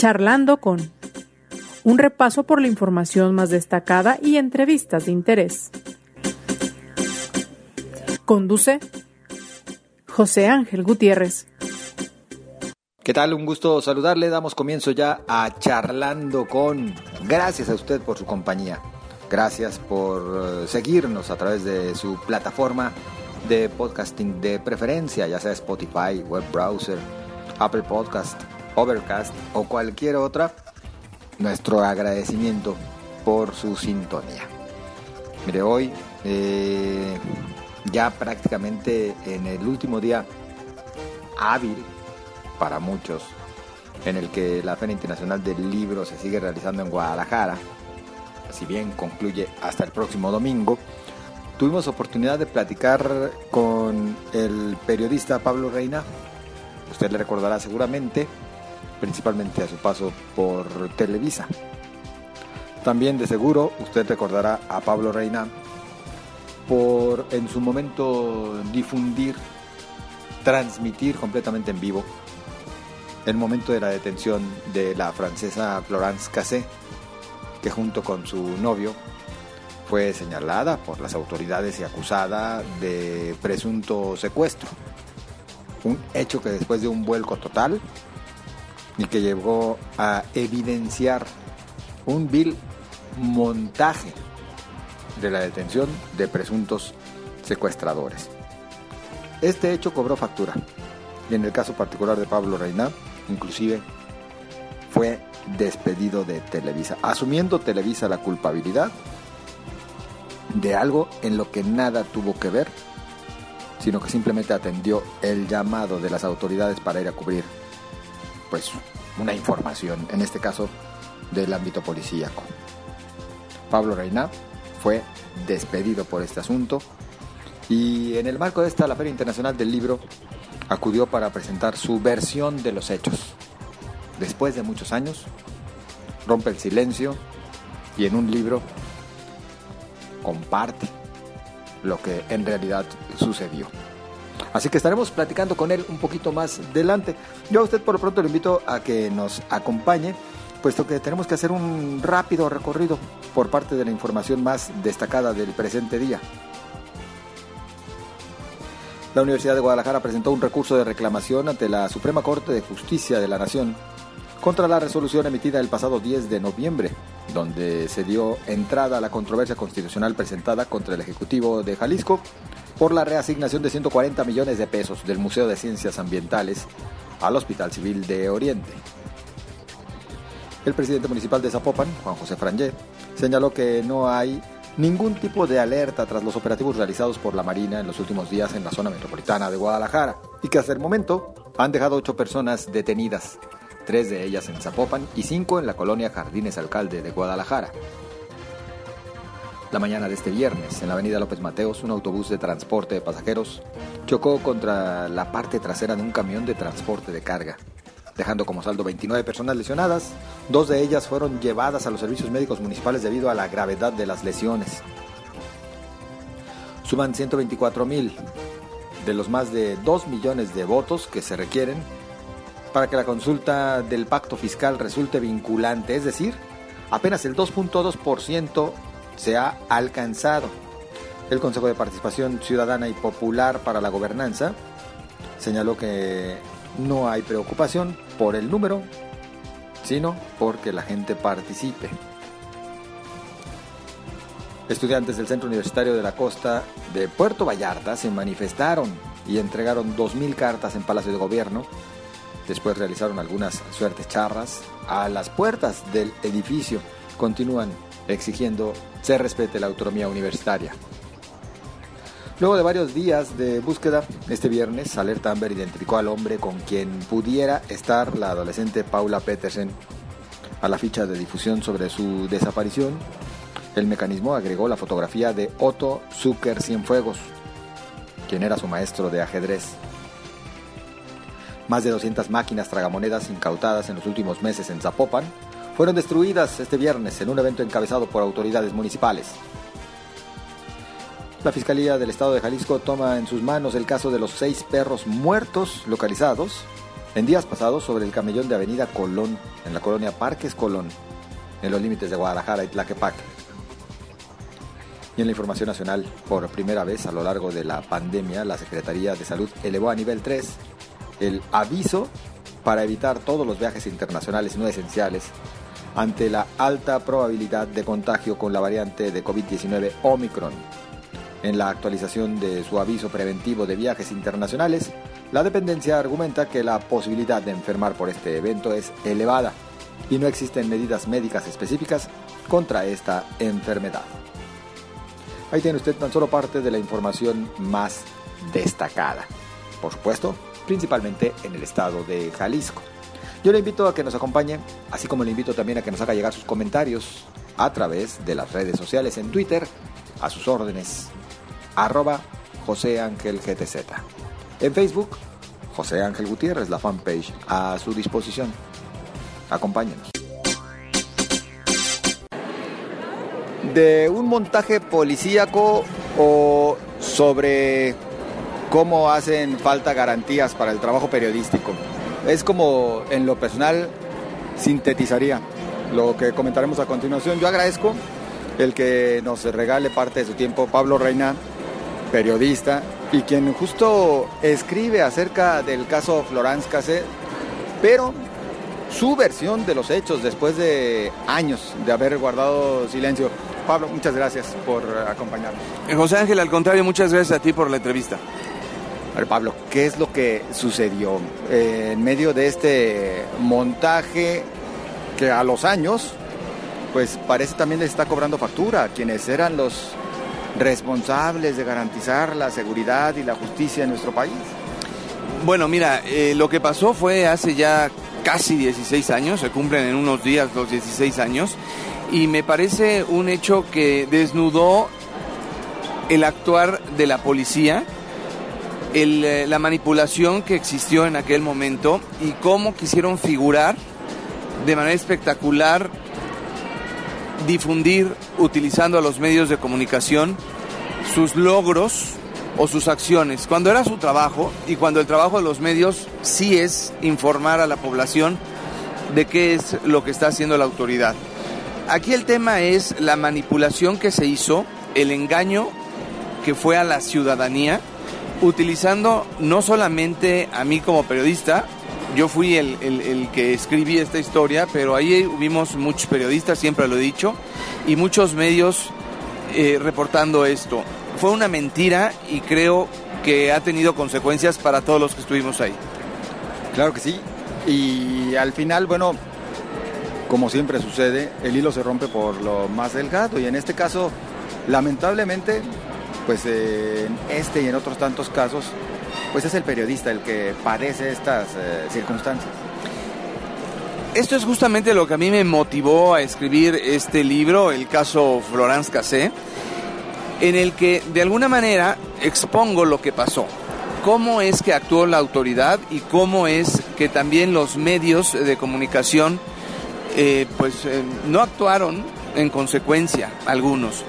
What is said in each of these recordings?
Charlando con un repaso por la información más destacada y entrevistas de interés. Conduce José Ángel Gutiérrez. ¿Qué tal? Un gusto saludarle. Damos comienzo ya a Charlando con. Gracias a usted por su compañía. Gracias por eh, seguirnos a través de su plataforma de podcasting de preferencia, ya sea Spotify, web browser, Apple Podcast, Overcast o cualquier otra. Nuestro agradecimiento por su sintonía. Mire, hoy eh, ya prácticamente en el último día hábil para muchos, en el que la Feria Internacional del Libro se sigue realizando en Guadalajara, si bien concluye hasta el próximo domingo, tuvimos oportunidad de platicar con el periodista Pablo Reina, usted le recordará seguramente, principalmente a su paso por Televisa. También de seguro usted recordará a Pablo Reina por en su momento difundir, transmitir completamente en vivo el momento de la detención de la francesa Florence Cassé, que junto con su novio fue señalada por las autoridades y acusada de presunto secuestro. Un hecho que después de un vuelco total y que llegó a evidenciar un vil montaje de la detención de presuntos secuestradores. Este hecho cobró factura y en el caso particular de Pablo Reina, inclusive fue despedido de Televisa, asumiendo Televisa la culpabilidad de algo en lo que nada tuvo que ver, sino que simplemente atendió el llamado de las autoridades para ir a cubrir pues una información, en este caso del ámbito policíaco. Pablo Reina fue despedido por este asunto y en el marco de esta, la Feria Internacional del Libro acudió para presentar su versión de los hechos. Después de muchos años, rompe el silencio y en un libro comparte lo que en realidad sucedió. Así que estaremos platicando con él un poquito más adelante. Yo a usted por lo pronto le invito a que nos acompañe puesto que tenemos que hacer un rápido recorrido por parte de la información más destacada del presente día. La Universidad de Guadalajara presentó un recurso de reclamación ante la Suprema Corte de Justicia de la Nación contra la resolución emitida el pasado 10 de noviembre, donde se dio entrada a la controversia constitucional presentada contra el Ejecutivo de Jalisco por la reasignación de 140 millones de pesos del Museo de Ciencias Ambientales al Hospital Civil de Oriente. El presidente municipal de Zapopan, Juan José Frangé, señaló que no hay ningún tipo de alerta tras los operativos realizados por la Marina en los últimos días en la zona metropolitana de Guadalajara y que hasta el momento han dejado ocho personas detenidas, tres de ellas en Zapopan y cinco en la colonia Jardines Alcalde de Guadalajara. La mañana de este viernes, en la avenida López Mateos, un autobús de transporte de pasajeros chocó contra la parte trasera de un camión de transporte de carga dejando como saldo 29 personas lesionadas. Dos de ellas fueron llevadas a los servicios médicos municipales debido a la gravedad de las lesiones. Suman 124 mil de los más de 2 millones de votos que se requieren para que la consulta del pacto fiscal resulte vinculante, es decir, apenas el 2.2% se ha alcanzado. El Consejo de Participación Ciudadana y Popular para la Gobernanza señaló que no hay preocupación por el número, sino porque la gente participe. Estudiantes del Centro Universitario de la Costa de Puerto Vallarta se manifestaron y entregaron 2.000 cartas en Palacio de Gobierno. Después realizaron algunas suertes charras a las puertas del edificio. Continúan exigiendo se respete la autonomía universitaria. Luego de varios días de búsqueda, este viernes Alerta Amber identificó al hombre con quien pudiera estar la adolescente Paula Petersen. A la ficha de difusión sobre su desaparición, el mecanismo agregó la fotografía de Otto Zucker Cienfuegos, quien era su maestro de ajedrez. Más de 200 máquinas tragamonedas incautadas en los últimos meses en Zapopan fueron destruidas este viernes en un evento encabezado por autoridades municipales. La Fiscalía del Estado de Jalisco toma en sus manos el caso de los seis perros muertos localizados en días pasados sobre el camellón de Avenida Colón, en la colonia Parques Colón, en los límites de Guadalajara y Tlaquepaque. Y en la información nacional, por primera vez a lo largo de la pandemia, la Secretaría de Salud elevó a nivel 3 el aviso para evitar todos los viajes internacionales no esenciales ante la alta probabilidad de contagio con la variante de COVID-19 Omicron. En la actualización de su aviso preventivo de viajes internacionales, la dependencia argumenta que la posibilidad de enfermar por este evento es elevada y no existen medidas médicas específicas contra esta enfermedad. Ahí tiene usted tan solo parte de la información más destacada. Por supuesto, principalmente en el estado de Jalisco. Yo le invito a que nos acompañe, así como le invito también a que nos haga llegar sus comentarios a través de las redes sociales en Twitter, a sus órdenes, arroba José Ángel GTZ. En Facebook, José Ángel Gutiérrez, la fanpage a su disposición. Acompáñenos. De un montaje policíaco o sobre cómo hacen falta garantías para el trabajo periodístico. Es como en lo personal sintetizaría lo que comentaremos a continuación. Yo agradezco el que nos regale parte de su tiempo Pablo Reina, periodista, y quien justo escribe acerca del caso Florence Cassé, pero su versión de los hechos después de años de haber guardado silencio. Pablo, muchas gracias por acompañarnos. Eh, José Ángel, al contrario, muchas gracias a ti por la entrevista. Ver, Pablo, ¿qué es lo que sucedió eh, en medio de este montaje que a los años, pues parece también le está cobrando factura a quienes eran los responsables de garantizar la seguridad y la justicia en nuestro país? Bueno, mira, eh, lo que pasó fue hace ya casi 16 años, se cumplen en unos días los 16 años, y me parece un hecho que desnudó el actuar de la policía, eh, la manipulación que existió en aquel momento y cómo quisieron figurar de manera espectacular, difundir, utilizando a los medios de comunicación, sus logros o sus acciones, cuando era su trabajo y cuando el trabajo de los medios sí es informar a la población de qué es lo que está haciendo la autoridad. Aquí el tema es la manipulación que se hizo, el engaño que fue a la ciudadanía, utilizando no solamente a mí como periodista, yo fui el, el, que escribí esta historia, pero ahí vimos muchos periodistas, siempre lo he dicho, y muchos medios eh, reportando esto. Fue una mentira y creo que ha tenido consecuencias para todos los que estuvimos ahí. Claro que sí. Y al final, bueno, como siempre sucede, el hilo se rompe por lo más delgado y en este caso, lamentablemente, pues en este y en otros tantos casos, pues es el periodista el que padece estas eh, circunstancias. Esto es justamente lo que a mí me motivó a escribir este libro, el caso Florence Cassé, en el que de alguna manera expongo lo que pasó, cómo es que actuó la autoridad y cómo es que también los medios de comunicación eh, pues eh, no actuaron en consecuencia algunos.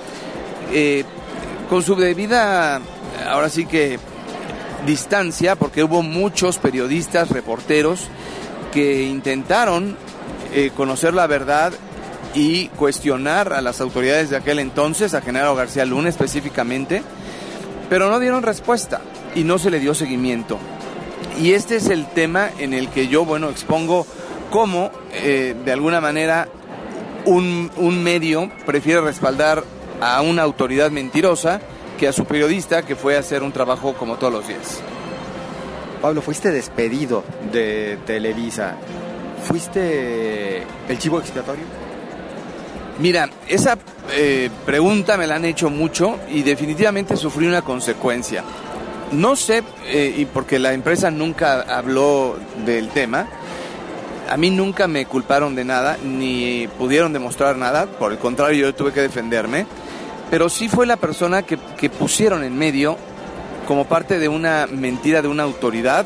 Con su debida, ahora sí que distancia, porque hubo muchos periodistas, reporteros, que intentaron eh, conocer la verdad y cuestionar a las autoridades de aquel entonces, a Genaro García Luna específicamente, pero no dieron respuesta y no se le dio seguimiento. Y este es el tema en el que yo, bueno, expongo cómo, eh, de alguna manera, un, un medio prefiere respaldar a una autoridad mentirosa que a su periodista que fue a hacer un trabajo como todos los días. Pablo, fuiste despedido de Televisa. ¿Fuiste el chivo expiatorio? Mira, esa eh, pregunta me la han hecho mucho y definitivamente sufrí una consecuencia. No sé, eh, y porque la empresa nunca habló del tema, a mí nunca me culparon de nada, ni pudieron demostrar nada, por el contrario yo tuve que defenderme, pero sí fue la persona que, que pusieron en medio como parte de una mentira de una autoridad.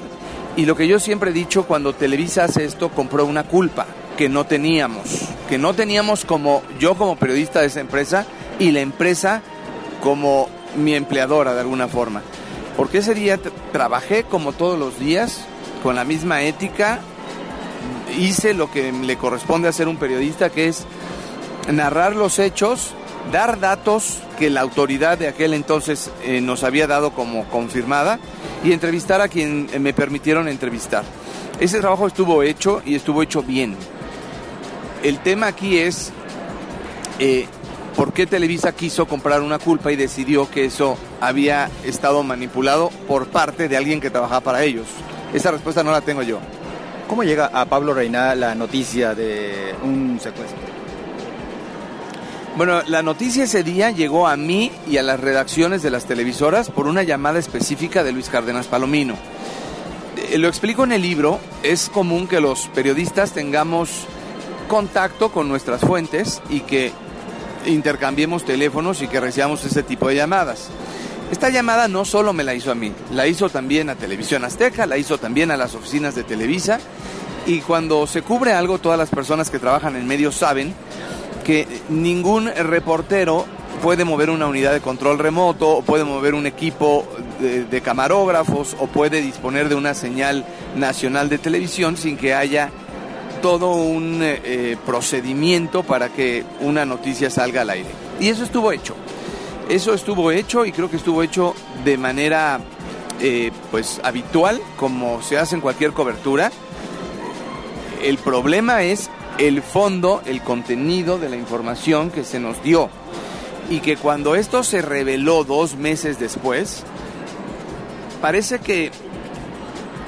Y lo que yo siempre he dicho, cuando Televisa hace esto, compró una culpa que no teníamos, que no teníamos como yo como periodista de esa empresa y la empresa como mi empleadora de alguna forma. Porque ese día trabajé como todos los días, con la misma ética, hice lo que le corresponde hacer un periodista, que es narrar los hechos, dar datos que la autoridad de aquel entonces eh, nos había dado como confirmada y entrevistar a quien me permitieron entrevistar. Ese trabajo estuvo hecho y estuvo hecho bien. El tema aquí es eh, por qué Televisa quiso comprar una culpa y decidió que eso había estado manipulado por parte de alguien que trabajaba para ellos. Esa respuesta no la tengo yo. ¿Cómo llega a Pablo Reina la noticia de un secuestro? Bueno, la noticia ese día llegó a mí y a las redacciones de las televisoras por una llamada específica de Luis Cárdenas Palomino. Eh, lo explico en el libro, es común que los periodistas tengamos contacto con nuestras fuentes y que intercambiemos teléfonos y que recibamos ese tipo de llamadas. Esta llamada no solo me la hizo a mí, la hizo también a Televisión Azteca, la hizo también a las oficinas de Televisa y cuando se cubre algo todas las personas que trabajan en medios saben que ningún reportero puede mover una unidad de control remoto o puede mover un equipo de, camarógrafos o puede disponer de una señal nacional de televisión sin que haya todo un eh, procedimiento para que una noticia salga al aire. Y eso estuvo hecho. Eso estuvo hecho y creo que estuvo hecho de manera eh, pues habitual, como se hace en cualquier cobertura. El problema es el fondo, el contenido de la información que se nos dio. Y que cuando esto se reveló dos meses después, parece que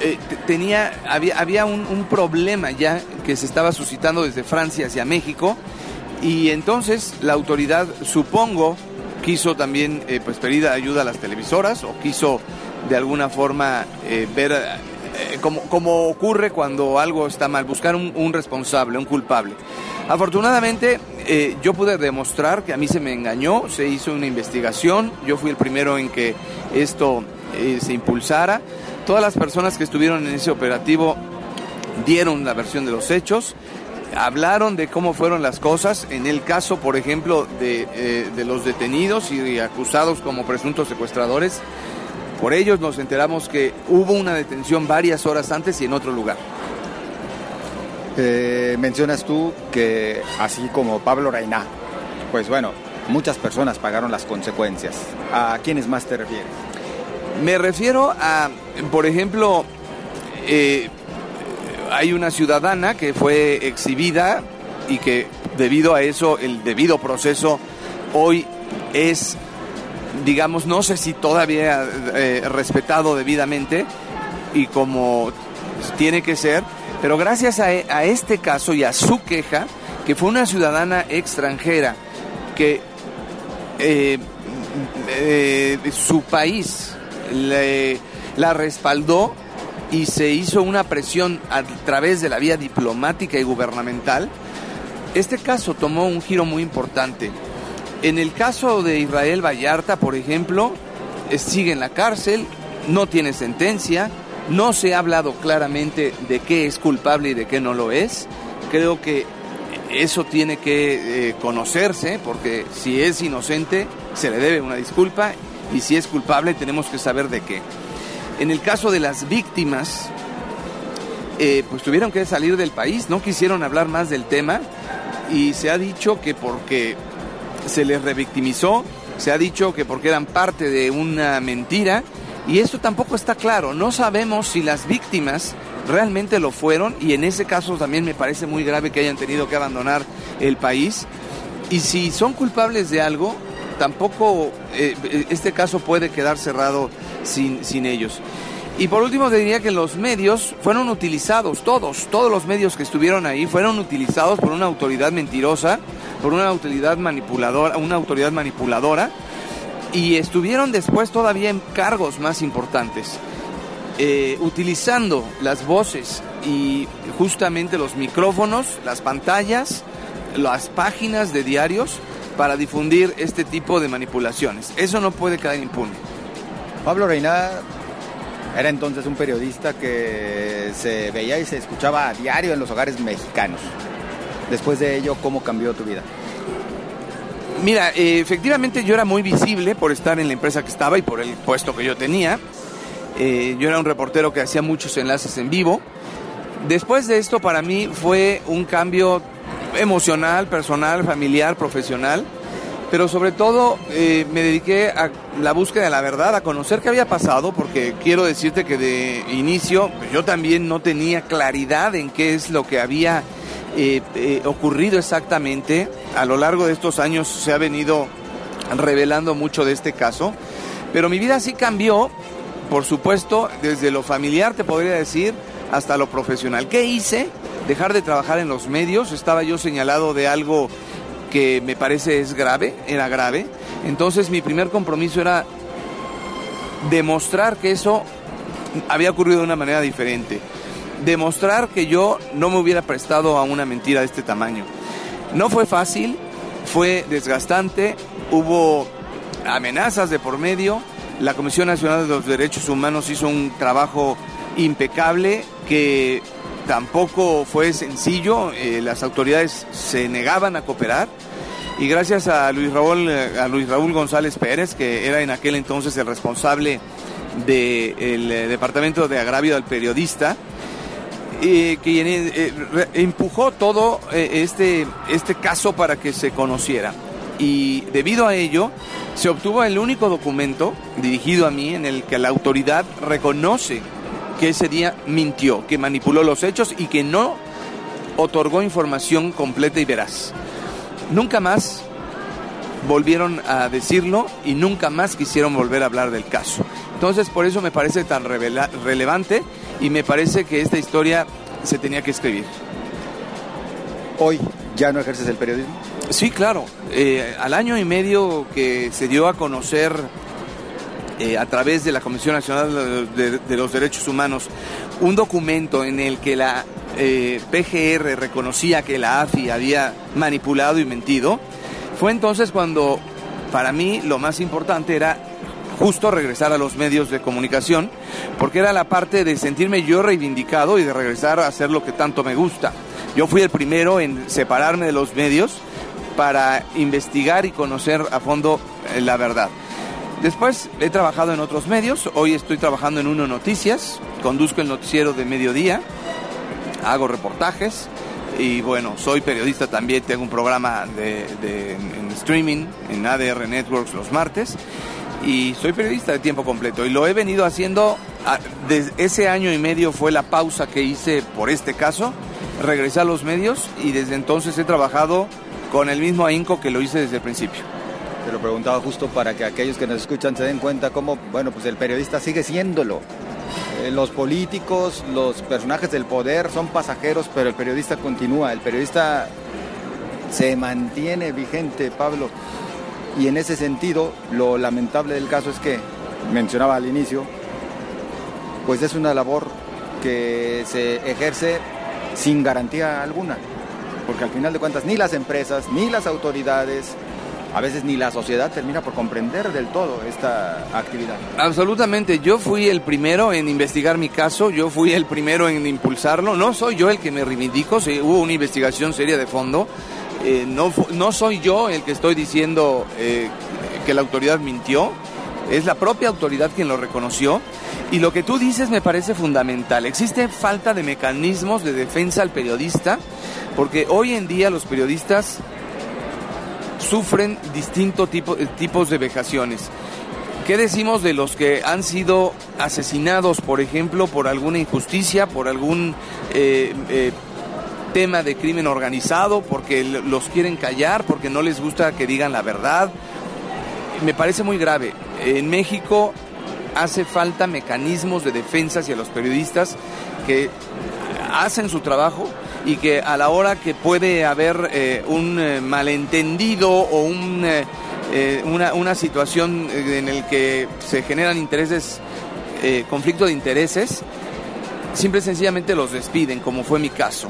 eh, tenía, había, había un, problema ya que se estaba suscitando desde Francia hacia México y entonces la autoridad, supongo, quiso también eh, pues pedir ayuda a las televisoras o quiso de alguna forma eh, ver como, ocurre cuando algo está mal, buscar un, responsable, un culpable. Afortunadamente yo pude demostrar que a mí se me engañó, se hizo una investigación, yo fui el primero en que esto se impulsara. Todas las personas que estuvieron en ese operativo dieron la versión de los hechos, hablaron de cómo fueron las cosas. En el caso, por ejemplo, de, eh, los detenidos y acusados como presuntos secuestradores, por ellos nos enteramos que hubo una detención varias horas antes y en otro lugar. Eh, mencionas tú que así como Pablo Reina, pues bueno, muchas personas pagaron las consecuencias. ¿A quiénes más te refieres? Me refiero a, por ejemplo, eh, hay una ciudadana que fue exhibida y que debido a eso, el debido proceso hoy es, digamos, no sé si todavía eh, respetado debidamente y como tiene que ser, pero gracias a, este caso y a su queja, que fue una ciudadana extranjera, que eh, su país la respaldó y se hizo una presión a través de la vía diplomática y gubernamental, este caso tomó un giro muy importante. En el caso de Israel Vallarta, por ejemplo, sigue en la cárcel, no tiene sentencia, no se ha hablado claramente de qué es culpable y de qué no lo es. Creo que eso tiene que eh, conocerse, porque si es inocente, se le debe una disculpa y si es culpable tenemos que saber de qué. En el caso de las víctimas, eh, pues tuvieron que salir del país, no quisieron hablar más del tema y se ha dicho que porque se les revictimizó, se ha dicho que porque eran parte de una mentira y esto tampoco está claro, no sabemos si las víctimas realmente lo fueron y en ese caso también me parece muy grave que hayan tenido que abandonar el país y si son culpables de algo, tampoco eh, este caso puede quedar cerrado sin, sin ellos. Y por último te diría que los medios fueron utilizados, todos, todos los medios que estuvieron ahí fueron utilizados por una autoridad mentirosa, por una autoridad manipuladora, una autoridad manipuladora, y estuvieron después todavía en cargos más importantes, eh, utilizando las voces y justamente los micrófonos, las pantallas, las páginas de diarios para difundir este tipo de manipulaciones. Eso no puede quedar impune. Pablo Reina era entonces un periodista que se veía y se escuchaba a diario en los hogares mexicanos. Después de ello, ¿cómo cambió tu vida? Mira, eh, efectivamente yo era muy visible por estar en la empresa que estaba y por el puesto que yo tenía. Eh, yo era un reportero que hacía muchos enlaces en vivo. Después de esto para mí fue un cambio emocional, personal, familiar, profesional, pero sobre todo eh, me dediqué a la búsqueda de la verdad, a conocer qué había pasado, porque quiero decirte que de inicio pues, yo también no tenía claridad en qué es lo que había eh, eh, ocurrido exactamente. A lo largo de estos años se ha venido revelando mucho de este caso, pero mi vida sí cambió, por supuesto, desde lo familiar te podría decir hasta lo profesional. ¿Qué hice? Dejar de trabajar en los medios, estaba yo señalado de algo que me parece es grave, era grave. Entonces mi primer compromiso era demostrar que eso había ocurrido de una manera diferente. Demostrar que yo no me hubiera prestado a una mentira de este tamaño. No fue fácil, fue desgastante, hubo amenazas de por medio. La Comisión Nacional de los Derechos Humanos hizo un trabajo impecable que tampoco fue sencillo, eh, las autoridades se negaban a cooperar y gracias a Luis Raúl, eh, a Luis Raúl González Pérez, que era en aquel entonces el responsable del eh, Departamento de Agravio del Periodista, que empujó todo este, este caso para que se conociera. Y debido a ello, se obtuvo el único documento dirigido a mí en el que la autoridad reconoce que ese día mintió, que manipuló los hechos y que no otorgó información completa y veraz. Nunca más volvieron a decirlo y nunca más quisieron volver a hablar del caso. Entonces por eso me parece tan relevante y me parece que esta historia se tenía que escribir. Hoy ya no ejerces el periodismo. Sí, claro. Eh, al año y medio que se dio a conocer eh, a través de la Comisión Nacional de, los Derechos Humanos un documento en el que la eh, PGR reconocía que la AFI había manipulado y mentido, fue entonces cuando para mí lo más importante era justo regresar a los medios de comunicación, porque era la parte de sentirme yo reivindicado y de regresar a hacer lo que tanto me gusta. Yo fui el primero en separarme de los medios para investigar y conocer a fondo eh, la verdad. Después he trabajado en otros medios, hoy estoy trabajando en Uno Noticias, conduzco el noticiero de mediodía, hago reportajes. Y bueno, soy periodista también, tengo un programa de, en, streaming en ADR Networks los martes. Y soy periodista de tiempo completo. Y lo he venido haciendo, desde ese año y medio fue la pausa que hice por este caso, regresé a los medios y desde entonces he trabajado con el mismo ahínco que lo hice desde el principio. Te lo preguntaba justo para que aquellos que nos escuchan se den cuenta cómo, bueno, pues el periodista sigue siéndolo. Eh, los políticos, los personajes del poder son pasajeros, pero el periodista continúa, el periodista se mantiene vigente, Pablo. Y en ese sentido, lo lamentable del caso es que, mencionaba al inicio, pues es una labor que se ejerce sin garantía alguna, porque al final de cuentas ni las empresas, ni las autoridades, a veces ni la sociedad termina por comprender del todo esta actividad. Absolutamente, yo fui el primero en investigar mi caso, yo fui el primero en impulsarlo, no soy yo el que me reivindico, si hubo una investigación seria de fondo, eh, no, no soy yo el que estoy diciendo eh, que la autoridad mintió, es la propia autoridad quien lo reconoció. Y lo que tú dices me parece fundamental. Existe falta de mecanismos de defensa al periodista, porque hoy en día los periodistas sufren distintos eh, tipos de vejaciones. ¿Qué decimos de los que han sido asesinados, por ejemplo, por alguna injusticia, por algún eh, eh, tema de crimen organizado, porque los quieren callar, porque no les gusta que digan la verdad? Me parece muy grave. En México hace falta mecanismos de defensa hacia los periodistas que hacen su trabajo y que a la hora que puede haber eh, un eh, malentendido o un, eh, una, una, situación en el que se generan intereses, conflicto de intereses, simple y sencillamente los despiden, como fue mi caso.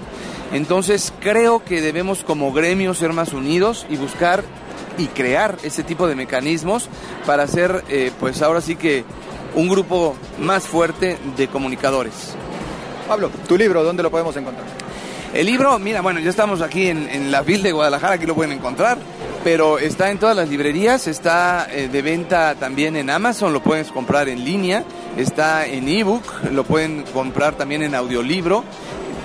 Entonces creo que debemos como gremio ser más unidos y buscar y crear ese tipo de mecanismos para ser, pues ahora sí que, un grupo más fuerte de comunicadores. Pablo, tu libro, ¿dónde lo podemos encontrar? El libro, mira, bueno, ya estamos aquí en, la Vil de Guadalajara, aquí lo pueden encontrar, pero está en todas las librerías, está eh, de venta también en Amazon, lo puedes comprar en línea, está en ebook, lo pueden comprar también en audiolibro,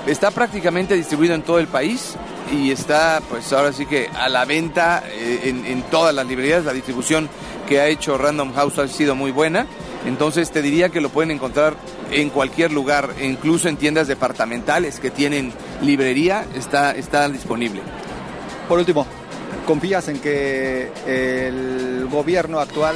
está prácticamente distribuido en todo el país y está pues ahora sí que a la venta eh, en, en todas las librerías, la distribución que ha hecho Random House ha sido muy buena. Entonces te diría que lo pueden encontrar en cualquier lugar, incluso en tiendas departamentales que tienen librería, está, está disponible. Por último, ¿confías en que el gobierno actual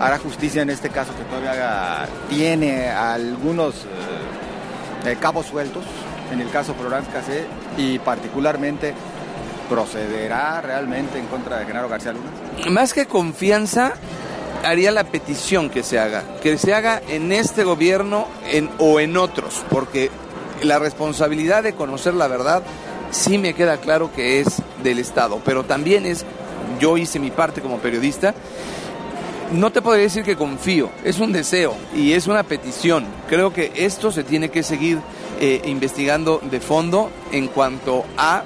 hará justicia en este caso que todavía tiene algunos eh, eh, cabos sueltos? En el caso Florence Cassé y particularmente procederá realmente en contra de Genaro García Luna? Más que confianza, haría la petición que se haga, que se haga en este gobierno o en otros, porque la responsabilidad de conocer la verdad sí me queda claro que es del Estado, pero también es, yo hice mi parte como periodista, no te podría decir que confío, es un deseo y es una petición. Creo que esto se tiene que seguir eh, investigando de fondo en cuanto a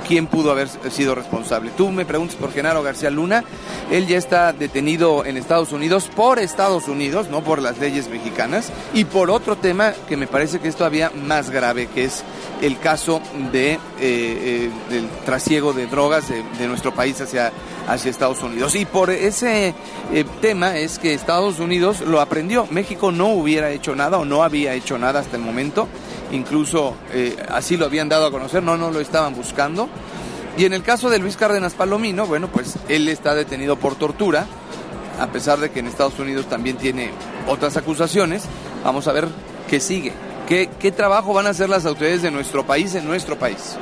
quién pudo haber sido responsable. Tú me preguntas por Genaro García Luna, él ya está detenido en Estados Unidos por Estados Unidos, no por las leyes mexicanas, y por otro tema que me parece que es todavía más grave, que es el caso de, eh, eh, del trasiego de drogas de, nuestro país hacia, hacia Estados Unidos. Y por ese eh, tema es que Estados Unidos lo aprendió. México no hubiera hecho nada o no había hecho nada hasta el momento incluso eh, así lo habían dado a conocer, no, no lo estaban buscando. Y en el caso de Luis Cárdenas Palomino, bueno, pues él está detenido por tortura, a pesar de que en Estados Unidos también tiene otras acusaciones. Vamos a ver qué sigue. ¿Qué, qué trabajo van a hacer las autoridades de nuestro país en nuestro país?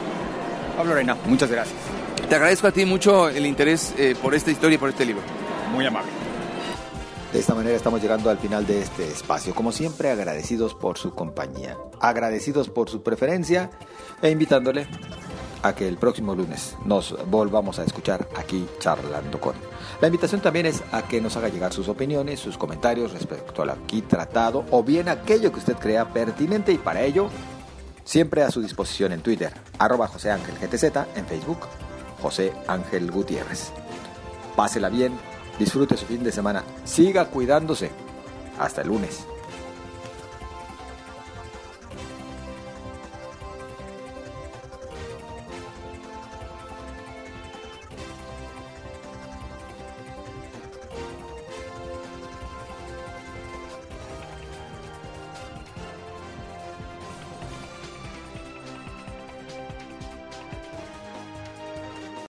Pablo Reina, muchas gracias. Te agradezco a ti mucho el interés eh, por esta historia y por este libro. Muy amable. De esta manera estamos llegando al final de este espacio. Como siempre, agradecidos por su compañía, agradecidos por su preferencia e invitándole a que el próximo lunes nos volvamos a escuchar aquí charlando con. La invitación también es a que nos haga llegar sus opiniones, sus comentarios respecto al aquí tratado o bien aquello que usted crea pertinente y para ello siempre a su disposición en Twitter, arroba José Ángel GTZ, en Facebook, José Ángel Gutiérrez. Pásela bien, Disfrute su fin de semana. Siga cuidándose. Hasta el lunes.